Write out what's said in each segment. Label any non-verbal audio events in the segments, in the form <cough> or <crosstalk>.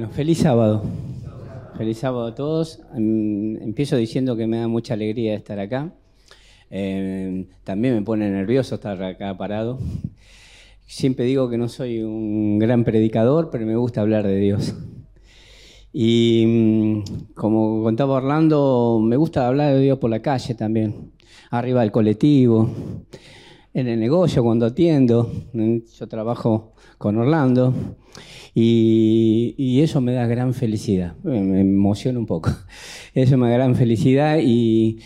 Bueno, feliz sábado. Feliz sábado a todos. Em, empiezo diciendo que me da mucha alegría estar acá. Em, también me pone nervioso estar acá parado. Siempre digo que no soy un gran predicador, pero me gusta hablar de Dios. Y mm, como contaba Orlando, me gusta hablar de Dios por la calle también, arriba del colectivo, en el negocio cuando atiendo. Yo trabajo con Orlando y, eso me da gran felicidad, me emociona un poco. <laughs> Eso me da gran felicidad y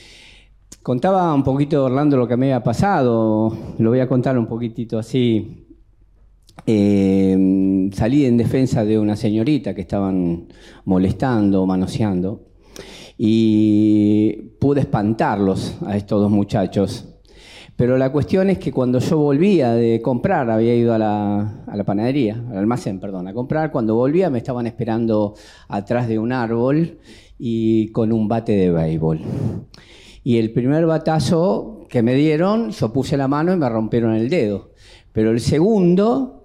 contaba un poquito Orlando lo que me había pasado, lo voy a contar un poquitito así. Eh, salí en defensa de una señorita que estaban molestando, manoseando, y pude espantarlos a estos dos muchachos pero la cuestión es que cuando yo volvía de comprar, había ido a la, panadería, al almacén, perdón, a comprar, cuando volvía me estaban esperando atrás de un árbol y con un bate de béisbol. Y el primer batazo que me dieron, yo puse la mano y me rompieron el dedo. Pero el segundo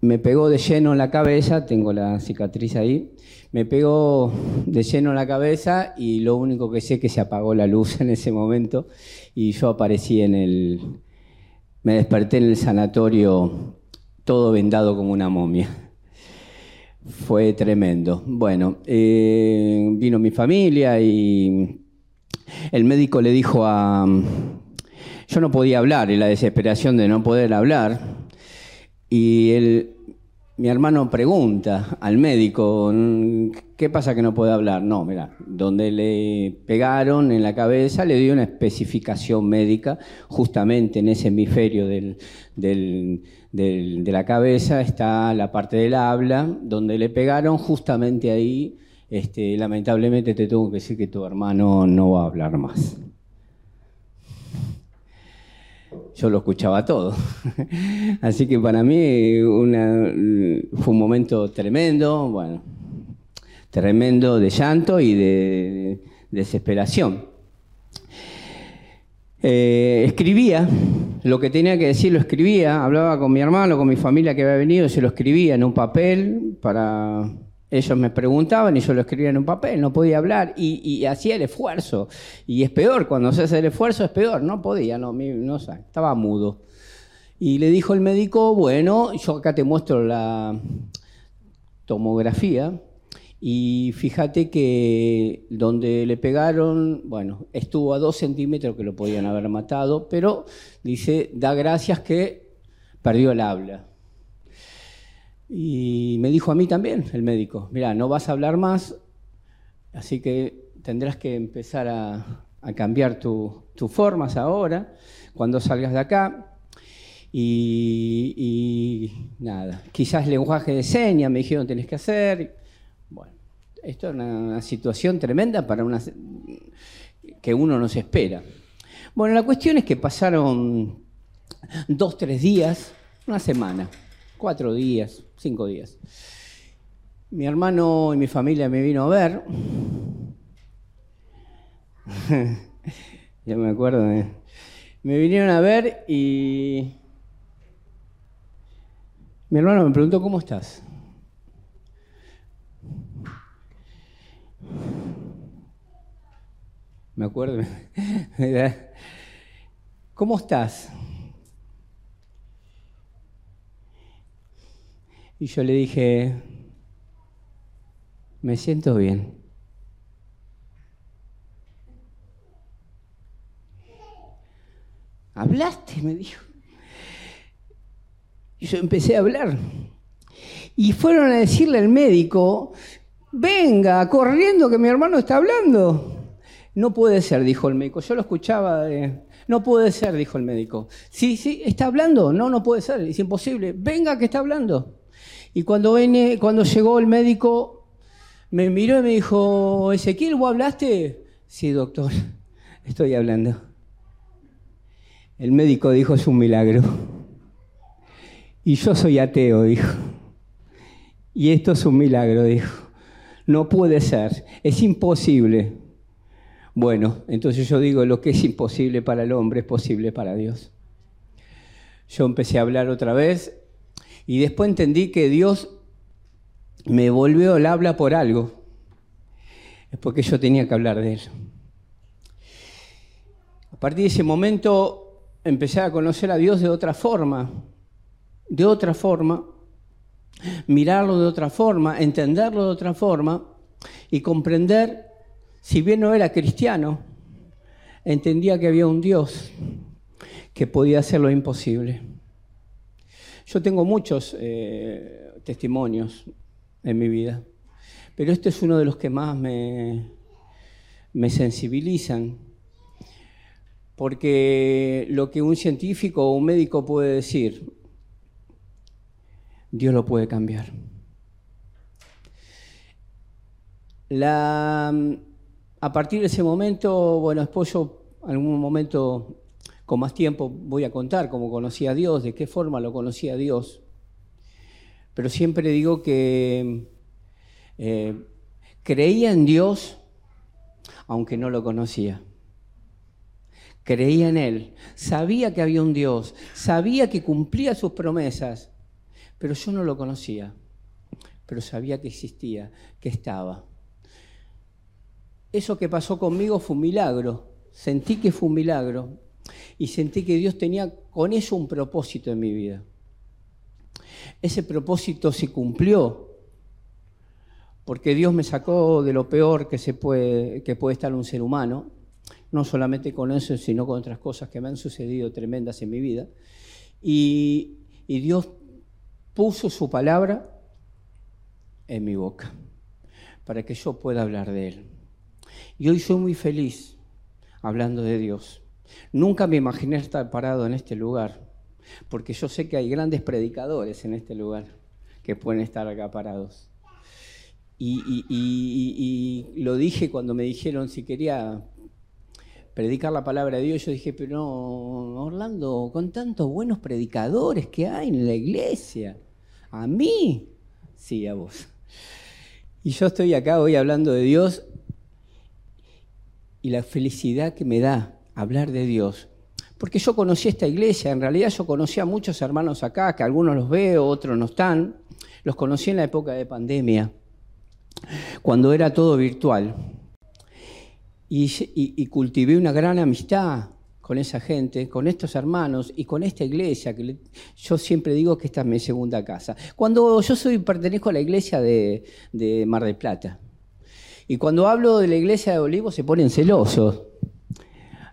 me pegó de lleno en la cabeza, tengo la cicatriz ahí, me pegó de lleno en la cabeza y lo único que sé es que se apagó la luz <laughs> en ese momento y yo aparecí en el... Me desperté en el sanatorio todo vendado como una momia. Fue tremendo. Bueno, eh, vino mi familia y el médico le dijo a... Yo no podía hablar y la desesperación de no poder hablar. Y él mi hermano pregunta al médico, ¿qué pasa que no puede hablar? No, mira, donde le pegaron en la cabeza le dio una especificación médica, justamente en ese hemisferio de la cabeza está la parte del habla, donde le pegaron justamente ahí, este, lamentablemente te tengo que decir que tu hermano no va a hablar más yo lo escuchaba todo. <laughs> Así que para mí fue un momento tremendo, bueno, tremendo de llanto y de, desesperación. Eh, escribía, lo que tenía que decir lo escribía, hablaba con mi hermano, con mi familia que había venido, se lo escribía en un papel para ellos me preguntaban y yo lo escribía en un papel, no podía hablar y, hacía el esfuerzo. Y es peor, cuando se hace el esfuerzo es peor, no podía, no, no estaba mudo. Y le dijo el médico, bueno, yo acá te muestro la tomografía y fíjate que donde le pegaron, bueno, estuvo a dos centímetros que lo podían haber matado, pero dice, da gracias que perdió el habla. Y me dijo a mí también el médico, mira, no vas a hablar más, así que tendrás que empezar a, cambiar tus formas ahora, cuando salgas de acá. Y, nada, quizás lenguaje de señas me dijeron tenés que hacer. Bueno, esto es una, situación tremenda para una que uno no se espera. Bueno, la cuestión es que pasaron dos, tres días, una semana cuatro días, cinco días. Mi hermano y mi familia me vino a ver. <laughs> ya me acuerdo. Me vinieron a ver y mi hermano me preguntó, ¿cómo estás? Me acuerdo. <laughs> ¿Cómo estás? Y yo le dije, me siento bien. ¿Hablaste? me dijo. Y yo empecé a hablar. Y fueron a decirle al médico, venga, corriendo que mi hermano está hablando. No puede ser, dijo el médico. Yo lo escuchaba. No puede ser, dijo el médico. Sí, sí, está hablando. No, no puede ser. Es imposible. Venga que está hablando. Y cuando, vine, cuando llegó el médico, me miró y me dijo, Ezequiel, ¿vos hablaste? Sí, doctor, <laughs> estoy hablando. El médico dijo, es un milagro. <laughs> Y yo soy ateo, dijo. Y esto es un milagro, dijo. No puede ser, es imposible. Bueno, entonces yo digo, lo que es imposible para el hombre es posible para Dios. Yo empecé a hablar otra vez y después entendí que Dios me volvió el habla por algo, es porque yo tenía que hablar de él. A partir de ese momento empecé a conocer a Dios de otra forma, de otra forma, mirarlo de otra forma, entenderlo de otra forma y comprender, si bien no era cristiano, entendía que había un Dios que podía hacer lo imposible. Yo tengo muchos eh, testimonios en mi vida, pero este es uno de los que más me, me sensibilizan, porque lo que un científico o un médico puede decir, Dios lo puede cambiar. A partir de ese momento, bueno, después yo algún momento con más tiempo voy a contar cómo conocí a Dios, de qué forma lo conocí a Dios. Pero siempre digo que eh, creía en Dios aunque no lo conocía. Creía en Él, sabía que había un Dios, sabía que cumplía sus promesas, pero yo no lo conocía, pero sabía que existía, que estaba. Eso que pasó conmigo fue un milagro, sentí que fue un milagro y sentí que Dios tenía con eso un propósito en mi vida. Ese propósito se cumplió porque Dios me sacó de lo peor que, se puede, que puede estar un ser humano, no solamente con eso, sino con otras cosas que me han sucedido tremendas en mi vida. Y, y Dios puso su palabra en mi boca para que yo pueda hablar de Él. Y hoy soy muy feliz hablando de Dios. Nunca me imaginé estar parado en este lugar, porque yo sé que hay grandes predicadores en este lugar que pueden estar acá parados. Y, y, lo dije cuando me dijeron si quería predicar la palabra de Dios, yo dije, pero no, Orlando, con tantos buenos predicadores que hay en la iglesia, ¿a mí? Sí, a vos. Y yo estoy acá hoy hablando de Dios y la felicidad que me da hablar de Dios. Porque yo conocí esta iglesia, en realidad yo conocí a muchos hermanos acá, que algunos los veo, otros no están. Los conocí en la época de pandemia, cuando era todo virtual y, cultivé una gran amistad con esa gente, con estos hermanos y con esta iglesia, que yo siempre digo que esta es mi segunda casa. Cuando yo soy, pertenezco a la iglesia de, Mar del Plata, y cuando hablo de la iglesia de Olivos se ponen celosos.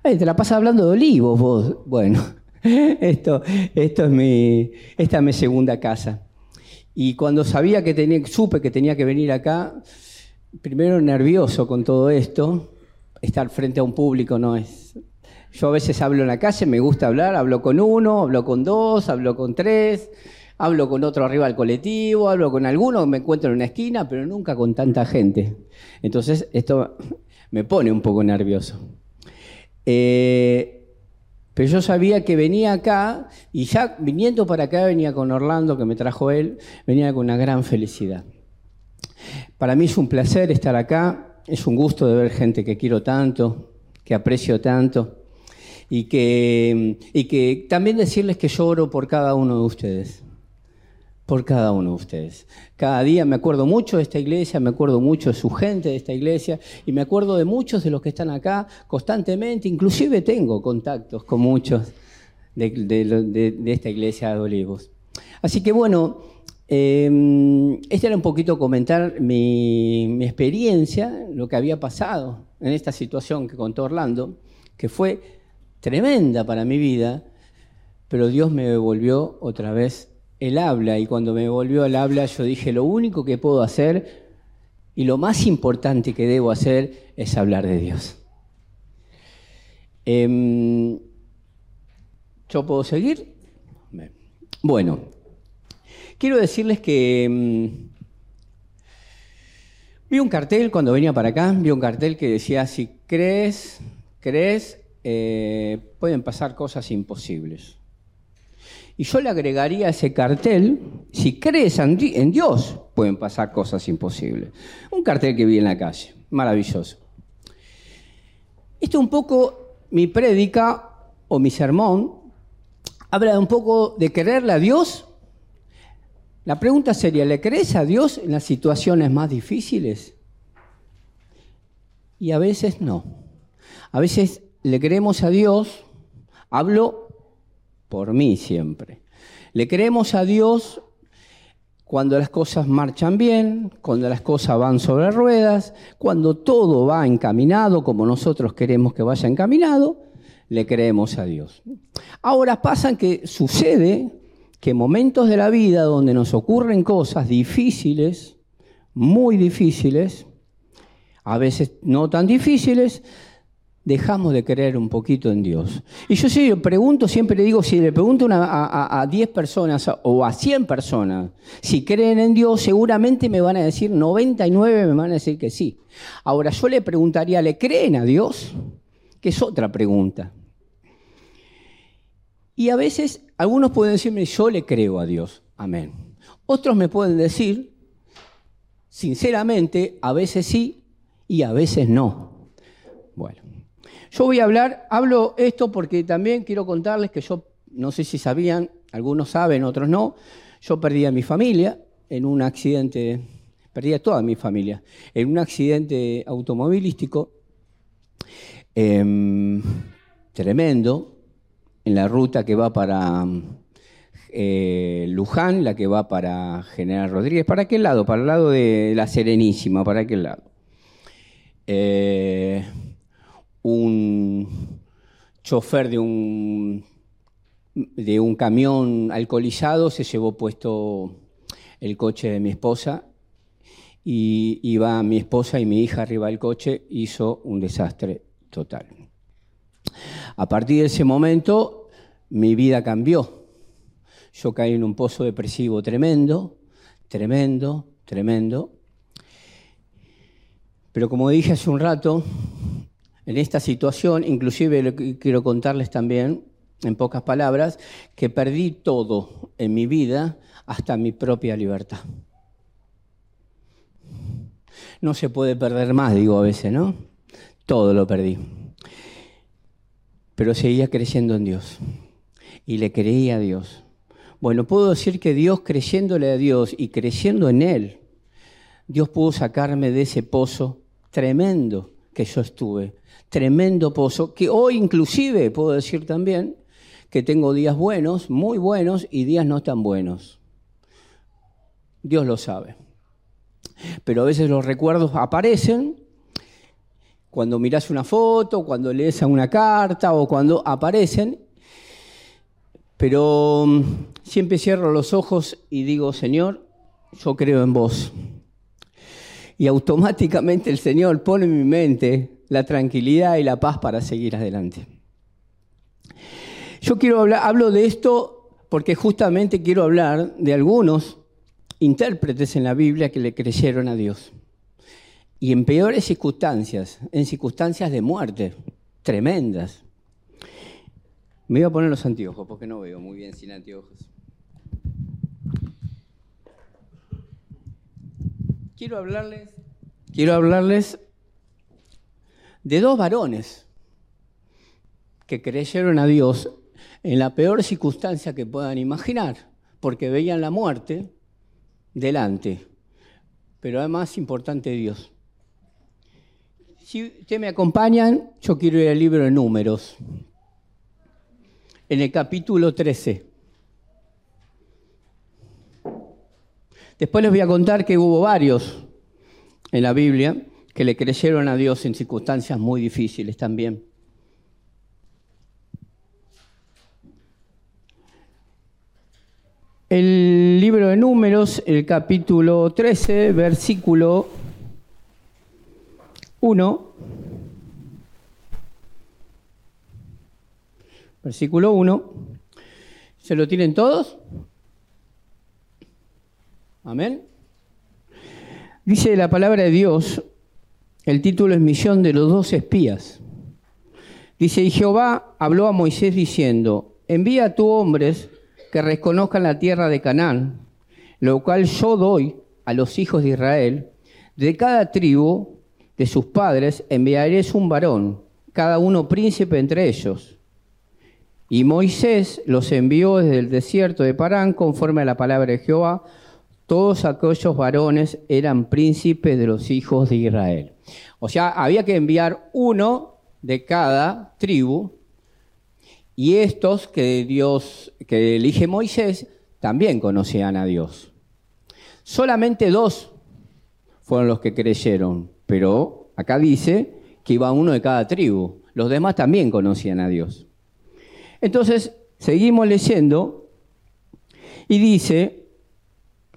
Te la pasas hablando de Olivos vos. Bueno, <laughs> esto, esto es mi, esta es mi segunda casa. Y cuando sabía que tenía, supe que tenía que venir acá, primero nervioso con todo esto, estar frente a un público no es... Yo a veces hablo en la calle, me gusta hablar, hablo con uno, hablo con dos, hablo con tres, hablo con otro arriba del colectivo, hablo con alguno, me encuentro en una esquina, pero nunca con tanta gente. Entonces esto me pone un poco nervioso. Eh, pero yo sabía que venía acá y ya viniendo para acá venía con Orlando, que me trajo él, venía con una gran felicidad. Para mí es un placer estar acá, es un gusto de ver gente que quiero tanto, que aprecio tanto, y que, y que también decirles que lloro por cada uno de ustedes, por cada uno de ustedes. Cada día me acuerdo mucho de esta iglesia, me acuerdo mucho de su gente de esta iglesia, y me acuerdo de muchos de los que están acá constantemente, inclusive tengo contactos con muchos de, esta iglesia de Olivos. Así que bueno, eh, este era un poquito comentar mi, experiencia, lo que había pasado en esta situación que contó Orlando, que fue tremenda para mi vida, pero Dios me devolvió otra vez el habla y cuando me volvió el habla yo dije, lo único que puedo hacer y lo más importante que debo hacer es hablar de Dios. Em, ¿Yo puedo seguir? Bueno, Quiero decirles que mm, vi un cartel cuando venía para acá, vi un cartel que decía, si crees, crees, eh, pueden pasar cosas imposibles. Y yo le agregaría a ese cartel, si crees en Dios, pueden pasar cosas imposibles. Un cartel que vi en la calle, maravilloso. Esto es un poco mi prédica o mi sermón, habla un poco de quererle a Dios La pregunta sería, ¿le crees a Dios en las situaciones más difíciles? Y a veces no. A veces le creemos a Dios, hablo por mí siempre. Le creemos a Dios cuando las cosas marchan bien, cuando las cosas van sobre ruedas, cuando todo va encaminado como nosotros queremos que vaya encaminado, le creemos a Dios. Ahora pasa que sucede que momentos de la vida donde nos ocurren cosas difíciles, muy difíciles, a veces no tan difíciles, dejamos de creer un poquito en Dios. Y yo sí, pregunto, siempre le digo, si le pregunto a, 10 personas o a 100 personas si creen en Dios, seguramente me van a decir, 99 me van a decir que sí. Ahora yo le preguntaría, ¿le creen a Dios? Que es otra pregunta. Y a veces algunos pueden decirme, yo le creo a Dios, amén. Otros me pueden decir, sinceramente, a veces sí y a veces no. Yo voy a hablar, hablo esto porque también quiero contarles que yo, no sé si sabían, algunos saben, otros no, yo perdí a mi familia en un accidente, perdí a toda mi familia, en un accidente automovilístico em, tremendo, en la ruta que va para eh, Luján, la que va para General Rodríguez. ¿Para qué lado? Para el lado de La Serenísima, ¿para qué lado? Eh, un chofer de un, de un camión alcoholizado se llevó puesto el coche de mi esposa y iba mi esposa y mi hija arriba del coche, hizo un desastre total. A partir de ese momento mi vida cambió. Yo caí en un pozo depresivo tremendo, tremendo, tremendo. Pero como dije hace un rato, en esta situación, inclusive quiero contarles también, en pocas palabras, que perdí todo en mi vida, hasta mi propia libertad. No se puede perder más, digo a veces, ¿no? Todo lo perdí. Pero seguía creyendo en Dios. Y le creía a Dios. Bueno, puedo decir que Dios, creyéndole a Dios y creyendo en Él, Dios pudo sacarme de ese pozo tremendo que yo estuve, tremendo pozo, que hoy inclusive puedo decir también que tengo días buenos, muy buenos, y días no tan buenos. Dios lo sabe. Pero a veces los recuerdos aparecen cuando miras una foto, cuando lees una carta o cuando aparecen. Pero mm, siempre cierro los ojos y digo, Señor, yo creo en vos. Y automáticamente el Señor pone en mi mente la tranquilidad y la paz para seguir adelante. Yo quiero hablar, hablo de esto porque justamente quiero hablar de algunos intérpretes en la Biblia que le creyeron a Dios. Y en peores circunstancias, en circunstancias de muerte, tremendas. Me voy a poner los anteojos porque no veo muy bien sin anteojos. Quiero hablarles, quiero hablarles de dos varones que creyeron a Dios en la peor circunstancia que puedan imaginar, porque veían la muerte delante, pero además importante Dios. Si ustedes me acompañan, yo quiero ir al libro de números, en el capítulo 13. Después les voy a contar que hubo varios en la Biblia que le creyeron a Dios en circunstancias muy difíciles también. El libro de números, el capítulo 13, versículo 1. Versículo 1. ¿Se lo tienen todos? Amén. Dice la palabra de Dios, el título es Misión de los dos espías. Dice, y Jehová habló a Moisés diciendo, envía a tus hombres que reconozcan la tierra de Canaán, lo cual yo doy a los hijos de Israel. De cada tribu de sus padres enviaréis un varón, cada uno príncipe entre ellos. Y Moisés los envió desde el desierto de Parán conforme a la palabra de Jehová, todos aquellos varones eran príncipes de los hijos de Israel. O sea, había que enviar uno de cada tribu y estos que Dios, que elige Moisés, también conocían a Dios. Solamente dos fueron los que creyeron, pero acá dice que iba uno de cada tribu. Los demás también conocían a Dios. Entonces, seguimos leyendo y dice,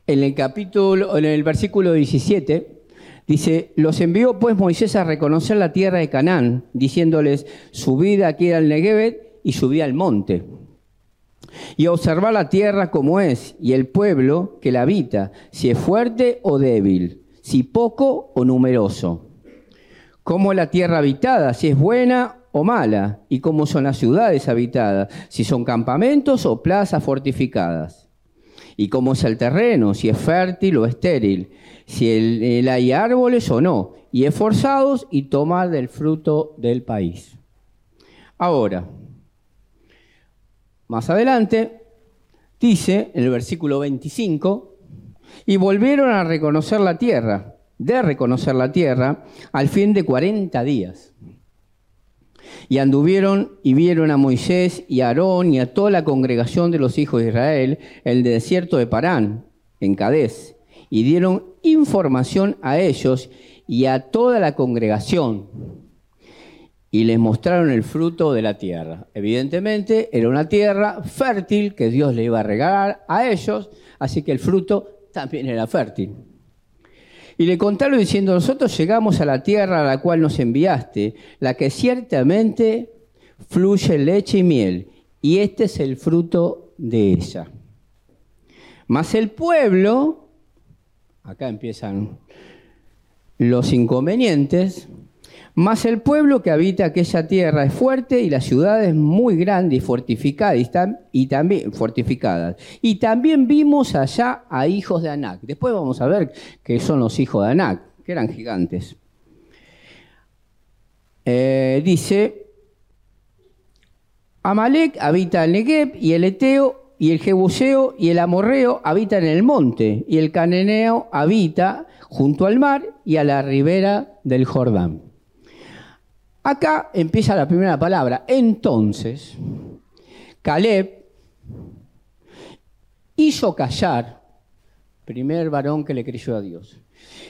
en el capítulo, en el versículo 17, dice, los envió pues Moisés a reconocer la tierra de Canaán, diciéndoles, subid aquí al Negevet y subid al monte. Y observar la tierra como es, y el pueblo que la habita, si es fuerte o débil, si poco o numeroso. Como la tierra habitada, si es buena o mala, y cómo son las ciudades habitadas, si son campamentos o plazas fortificadas, y cómo es el terreno, si es fértil o estéril, si hay árboles o no, y esforzados y tomar del fruto del país. Ahora, más adelante, dice en el versículo 25, y volvieron a reconocer la tierra, de reconocer la tierra, al fin de 40 días. Y anduvieron y vieron a Moisés y a Aarón y a toda la congregación de los hijos de Israel en el desierto de Parán, en Cadés, y dieron información a ellos y a toda la congregación. Y les mostraron el fruto de la tierra. Evidentemente era una tierra fértil que Dios le iba a regalar a ellos, así que el fruto también era fértil. Y le contaron diciendo, nosotros llegamos a la tierra a la cual nos enviaste, la que ciertamente fluye leche y miel, y este es el fruto de ella. Mas el pueblo, acá empiezan los inconvenientes, mas el pueblo que habita aquella tierra es fuerte y las ciudades muy grandes y fortificadas. Y, también, fortificadas. y también vimos allá a hijos de Anac. Después vamos a ver qué son los hijos de Anac, que eran gigantes. Eh, dice, Amalek habita el Negev y el Eteo y el Jebuseo y el Amorreo habitan en el monte y el Cananeo habita junto al mar y a la ribera del Jordán. Acá empieza la primera palabra. Entonces, Caleb hizo callar, primer varón que le creyó a Dios.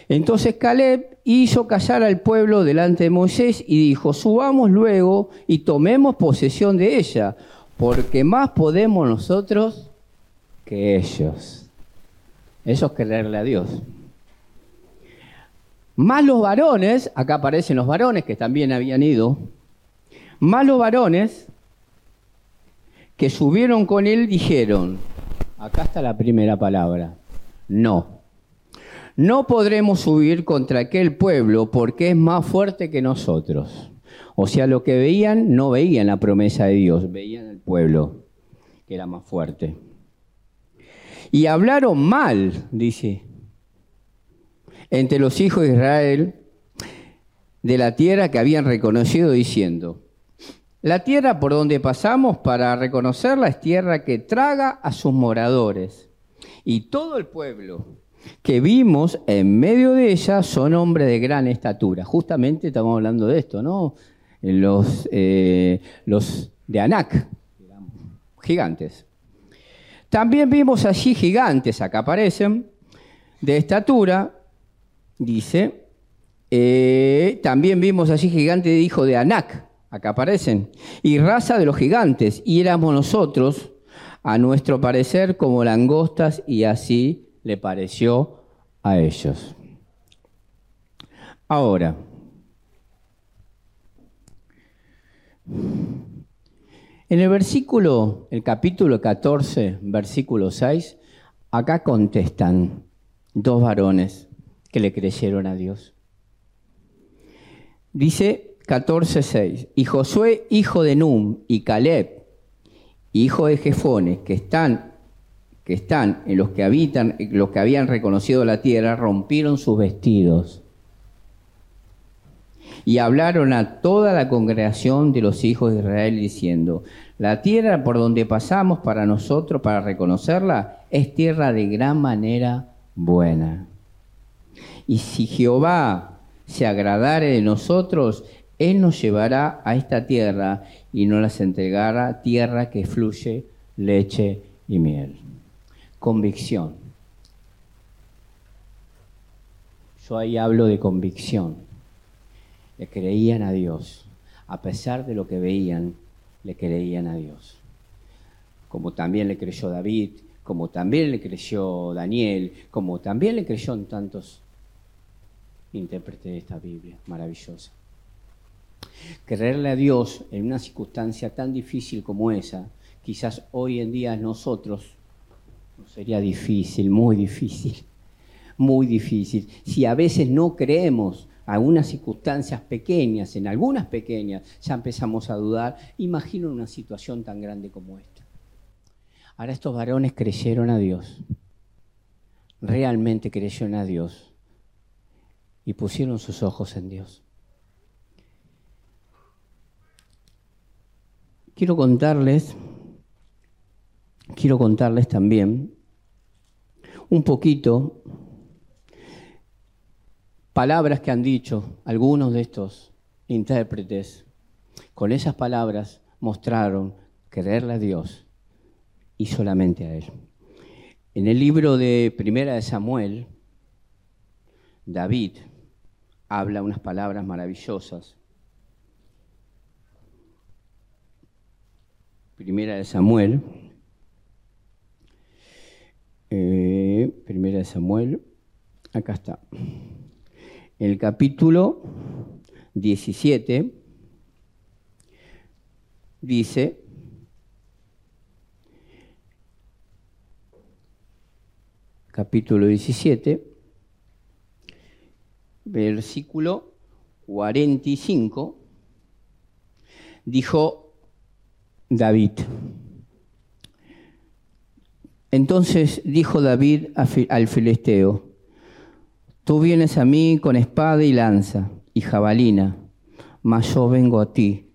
Entonces Caleb hizo callar al pueblo delante de Moisés y dijo, subamos luego y tomemos posesión de ella, porque más podemos nosotros que ellos. Eso es creerle a Dios. Más los varones, acá aparecen los varones que también habían ido, más los varones que subieron con él dijeron, acá está la primera palabra, no. No podremos subir contra aquel pueblo porque es más fuerte que nosotros. O sea, lo que veían, no veían la promesa de Dios, veían el pueblo que era más fuerte. Y hablaron mal, dice, entre los hijos de Israel de la tierra que habían reconocido diciendo, la tierra por donde pasamos para reconocerla es tierra que traga a sus moradores. Y todo el pueblo que vimos en medio de ella son hombres de gran estatura. Justamente estamos hablando de esto, ¿no? Los, eh, de Anac, gigantes. También vimos allí gigantes, acá aparecen, de estatura, dice, eh, también vimos allí gigante de hijo de Anac, acá aparecen, y raza de los gigantes, y éramos nosotros, a nuestro parecer, como langostas, y así le pareció a ellos. Ahora, en el versículo, el capítulo 14, versículo 6, acá contestan dos varones que le creyeron a Dios. Dice 14.6, y Josué, hijo de Num, y Caleb, hijo de Jefone, que están, que están en los que habitan, los que habían reconocido la tierra, rompieron sus vestidos y hablaron a toda la congregación de los hijos de Israel diciendo, la tierra por donde pasamos para nosotros, para reconocerla, es tierra de gran manera buena. Y si Jehová se agradare de nosotros, Él nos llevará a esta tierra y nos las entregará tierra que fluye leche y miel. Convicción. Yo ahí hablo de convicción. Le creían a Dios. A pesar de lo que veían, le creían a Dios. Como también le creyó David, como también le creyó Daniel, como también le creyó en tantos intérpretes de esta Biblia maravillosa. Creerle a Dios en una circunstancia tan difícil como esa, quizás hoy en día nosotros sería difícil, muy difícil, muy difícil. Si a veces no creemos algunas circunstancias pequeñas, en algunas pequeñas, ya empezamos a dudar, imagino una situación tan grande como esta. Ahora estos varones creyeron a Dios, realmente creyeron a Dios y pusieron sus ojos en Dios. Quiero contarles, quiero contarles también un poquito palabras que han dicho algunos de estos intérpretes. Con esas palabras mostraron creerle a Dios y solamente a Él. En el libro de Primera de Samuel, David habla unas palabras maravillosas. Primera de Samuel, eh, Primera de Samuel, acá está. El capítulo 17 dice, capítulo 17, versículo 45, dijo David. Entonces dijo David al filisteo, tú vienes a mí con espada y lanza y jabalina, mas yo vengo a ti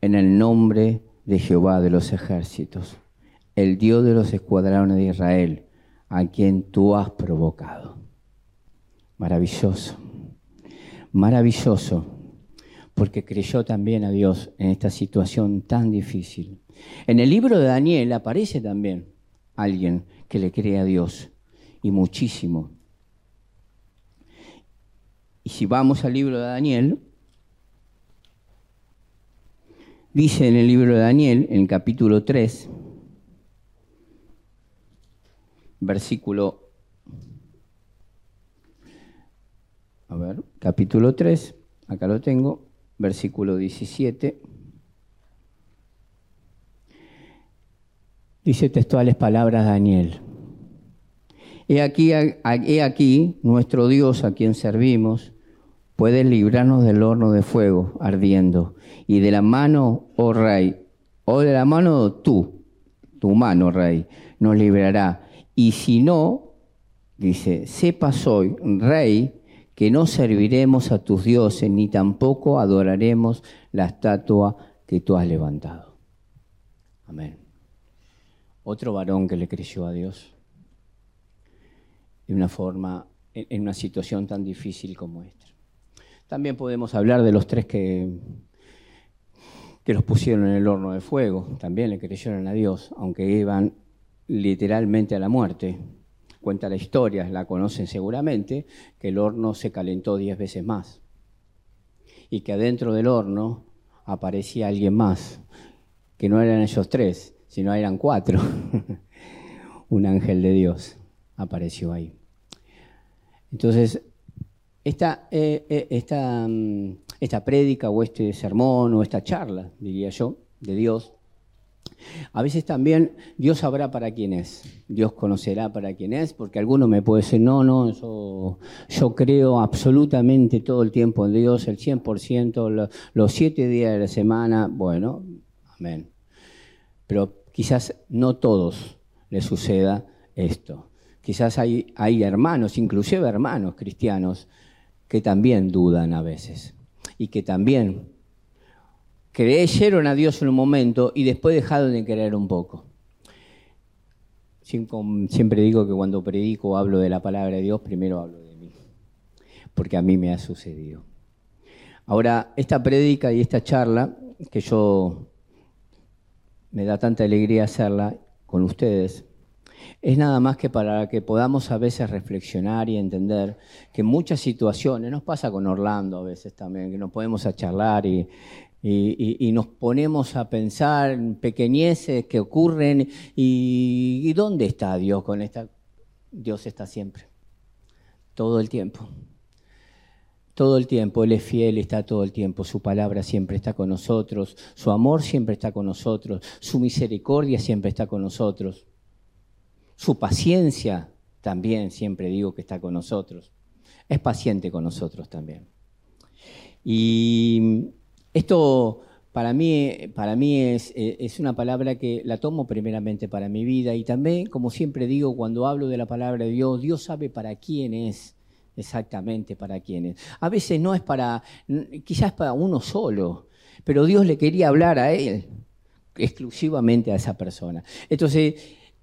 en el nombre de Jehová de los ejércitos, el Dios de los escuadrones de Israel a quien tú has provocado. Maravilloso, maravilloso, porque creyó también a Dios en esta situación tan difícil. En el libro de Daniel aparece también alguien que le cree a Dios, y muchísimo. Y si vamos al libro de Daniel, dice en el libro de Daniel, en el capítulo 3, versículo, a ver, capítulo 3, acá lo tengo, versículo 17. Dice textuales palabras Daniel. He aquí, he aquí nuestro Dios a quien servimos puede librarnos del horno de fuego ardiendo y de la mano, oh rey, o de la mano tú, tu mano, rey, nos librará y si no, dice, sepas hoy, rey, que no serviremos a tus dioses, ni tampoco adoraremos la estatua que tú has levantado. Amén. Otro varón que le creyó a Dios de una forma, en una situación tan difícil como esta. También podemos hablar de los tres que, que los pusieron en el horno de fuego. También le creyeron a Dios, aunque iban literalmente a la muerte. Cuenta la historia, la conocen seguramente, que el horno se calentó diez veces más y que adentro del horno aparecía alguien más, que no eran ellos tres, sino eran cuatro. <laughs> Un ángel de Dios apareció ahí. Entonces, esta, eh, eh, esta, mm, esta prédica o este sermón o esta charla, diría yo, de Dios, a veces también Dios sabrá para quién es, Dios conocerá para quién es, porque alguno me puede decir, no, no, yo, creo absolutamente todo el tiempo en Dios, el 100%, los siete días de la semana, bueno, amén. Pero quizás no todos les suceda esto. Quizás hay, hay hermanos, inclusive hermanos cristianos, que también dudan a veces y que también creyeron a Dios en un momento y después dejaron de creer un poco. siempre digo que cuando predico hablo de la palabra de Dios, primero hablo de mí, porque a mí me ha sucedido. Ahora, esta prédica y esta charla, que yo me da tanta alegría hacerla con ustedes, es nada más que para que podamos a veces reflexionar y entender que muchas situaciones, nos pasa con Orlando a veces también, que nos podemos a charlar y, y, nos ponemos a pensar en pequeñeces que ocurren y, dónde está Dios con esta. Dios está siempre, todo el tiempo. Todo el tiempo, Él es fiel, está todo el tiempo, su palabra siempre está con nosotros, su amor siempre está con nosotros, su misericordia siempre está con nosotros, su paciencia también siempre digo que está con nosotros, es paciente con nosotros también. Y esto para mí, para mí es, es, una palabra que la tomo primeramente para mi vida y también, como siempre digo, cuando hablo de la palabra de Dios, Dios sabe para quién es exactamente para quién es. A veces no es para, quizás para uno solo, pero Dios le quería hablar a él, exclusivamente a esa persona. Entonces,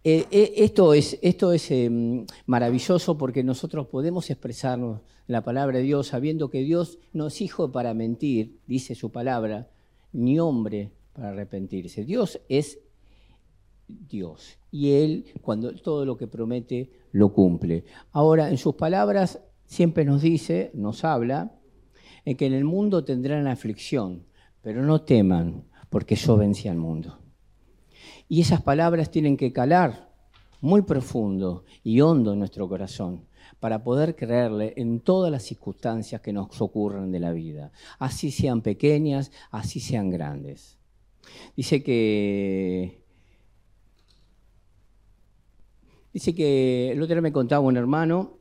eh, eh, esto es, em, maravilloso porque nosotros podemos expresarnos la palabra de Dios sabiendo que Dios no es hijo para mentir, dice su palabra, ni hombre para arrepentirse. Dios es Dios y Él cuando todo lo que promete lo cumple. Ahora, en sus palabras siempre nos dice, nos habla, en que en el mundo tendrán aflicción, pero no teman porque yo vencí al mundo. Y esas palabras tienen que calar muy profundo y hondo en nuestro corazón para poder creerle en todas las circunstancias que nos ocurren de la vida, así sean pequeñas, así sean grandes. Dice que dice que el otro día me contaba un hermano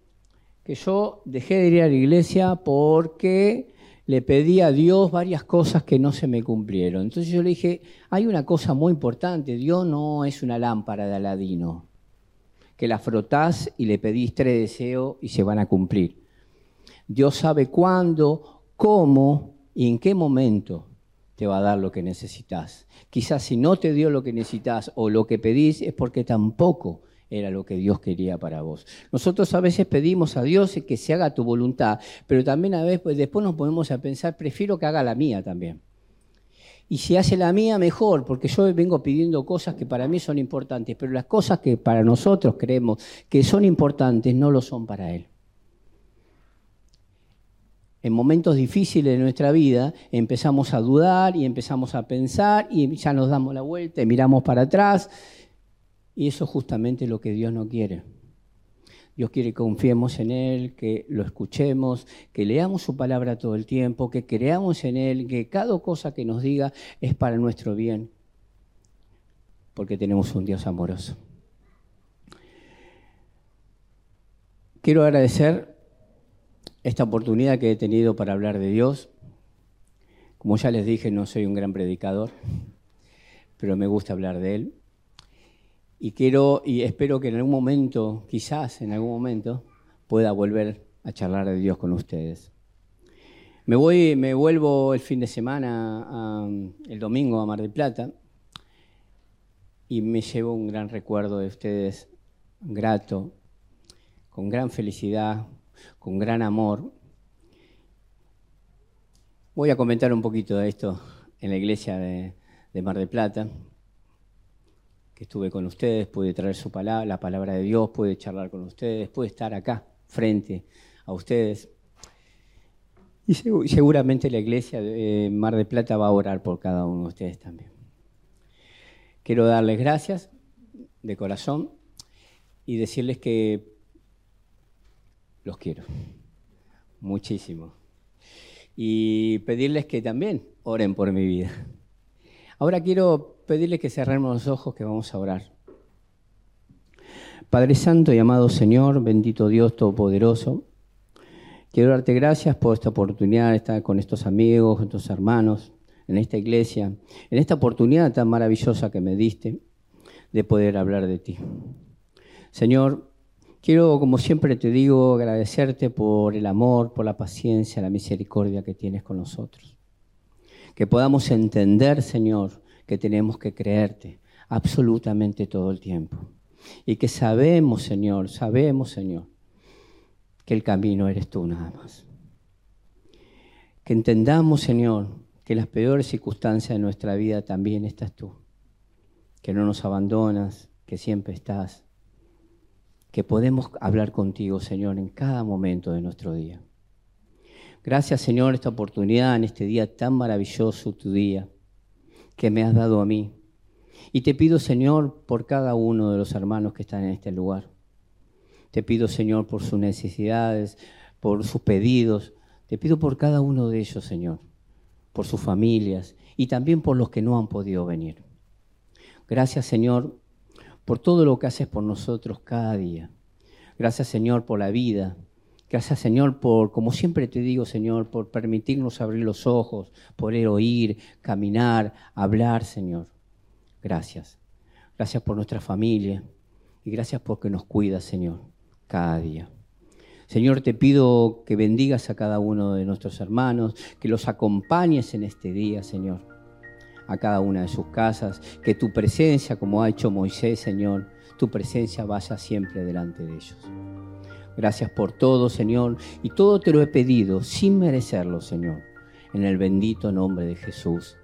que yo dejé de ir a la iglesia porque le pedí a Dios varias cosas que no se me cumplieron. Entonces yo le dije, hay una cosa muy importante, Dios no es una lámpara de Aladino, que la frotás y le pedís tres deseos y se van a cumplir. Dios sabe cuándo, cómo y en qué momento te va a dar lo que necesitas. Quizás si no te dio lo que necesitas o lo que pedís es porque tampoco era lo que Dios quería para vos. Nosotros a veces pedimos a Dios que se haga tu voluntad, pero también a veces pues, después nos ponemos a pensar, prefiero que haga la mía también. Y si hace la mía, mejor, porque yo vengo pidiendo cosas que para mí son importantes, pero las cosas que para nosotros creemos que son importantes no lo son para Él. En momentos difíciles de nuestra vida empezamos a dudar y empezamos a pensar y ya nos damos la vuelta y miramos para atrás y eso es justamente lo que Dios no quiere. Dios quiere que confiemos en Él, que lo escuchemos, que leamos su palabra todo el tiempo, que creamos en Él, que cada cosa que nos diga es para nuestro bien, porque tenemos un Dios amoroso. Quiero agradecer esta oportunidad que he tenido para hablar de Dios. Como ya les dije, no soy un gran predicador, pero me gusta hablar de Él. Y quiero y espero que en algún momento, quizás en algún momento, pueda volver a charlar de Dios con ustedes. Me voy, me vuelvo el fin de semana, el domingo a Mar del Plata, y me llevo un gran recuerdo de ustedes, grato, con gran felicidad, con gran amor. Voy a comentar un poquito de esto en la iglesia de, de Mar del Plata que estuve con ustedes, pude traer su palabra, la palabra de Dios, pude charlar con ustedes, pude estar acá, frente a ustedes. Y seguramente la iglesia de Mar de Plata va a orar por cada uno de ustedes también. Quiero darles gracias de corazón y decirles que los quiero muchísimo. Y pedirles que también oren por mi vida. Ahora quiero pedirle que cerremos los ojos que vamos a orar. Padre Santo y amado Señor, bendito Dios Todopoderoso, quiero darte gracias por esta oportunidad de estar con estos amigos, con estos hermanos, en esta iglesia, en esta oportunidad tan maravillosa que me diste de poder hablar de ti. Señor, quiero, como siempre te digo, agradecerte por el amor, por la paciencia, la misericordia que tienes con nosotros. Que podamos entender, Señor, que tenemos que creerte absolutamente todo el tiempo. Y que sabemos, Señor, sabemos, Señor, que el camino eres tú nada más. Que entendamos, Señor, que las peores circunstancias de nuestra vida también estás tú. Que no nos abandonas, que siempre estás. Que podemos hablar contigo, Señor, en cada momento de nuestro día. Gracias, Señor, esta oportunidad en este día tan maravilloso, tu día, que me has dado a mí. Y te pido, Señor, por cada uno de los hermanos que están en este lugar. Te pido, Señor, por sus necesidades, por sus pedidos. Te pido por cada uno de ellos, Señor, por sus familias y también por los que no han podido venir. Gracias, Señor, por todo lo que haces por nosotros cada día. Gracias, Señor, por la vida. Gracias, Señor, por, como siempre te digo, Señor, por permitirnos abrir los ojos, poder oír, caminar, hablar, Señor. Gracias. Gracias por nuestra familia y gracias porque nos cuidas, Señor cada día. Señor, te pido que bendigas a cada uno de nuestros hermanos, que los acompañes en este día, Señor, a cada una de sus casas, que tu presencia, como ha hecho Moisés, Señor, tu presencia vaya siempre delante de ellos. Gracias por todo, Señor, y todo te lo he pedido sin merecerlo, Señor, en el bendito nombre de Jesús.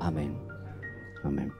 Amén. Amén.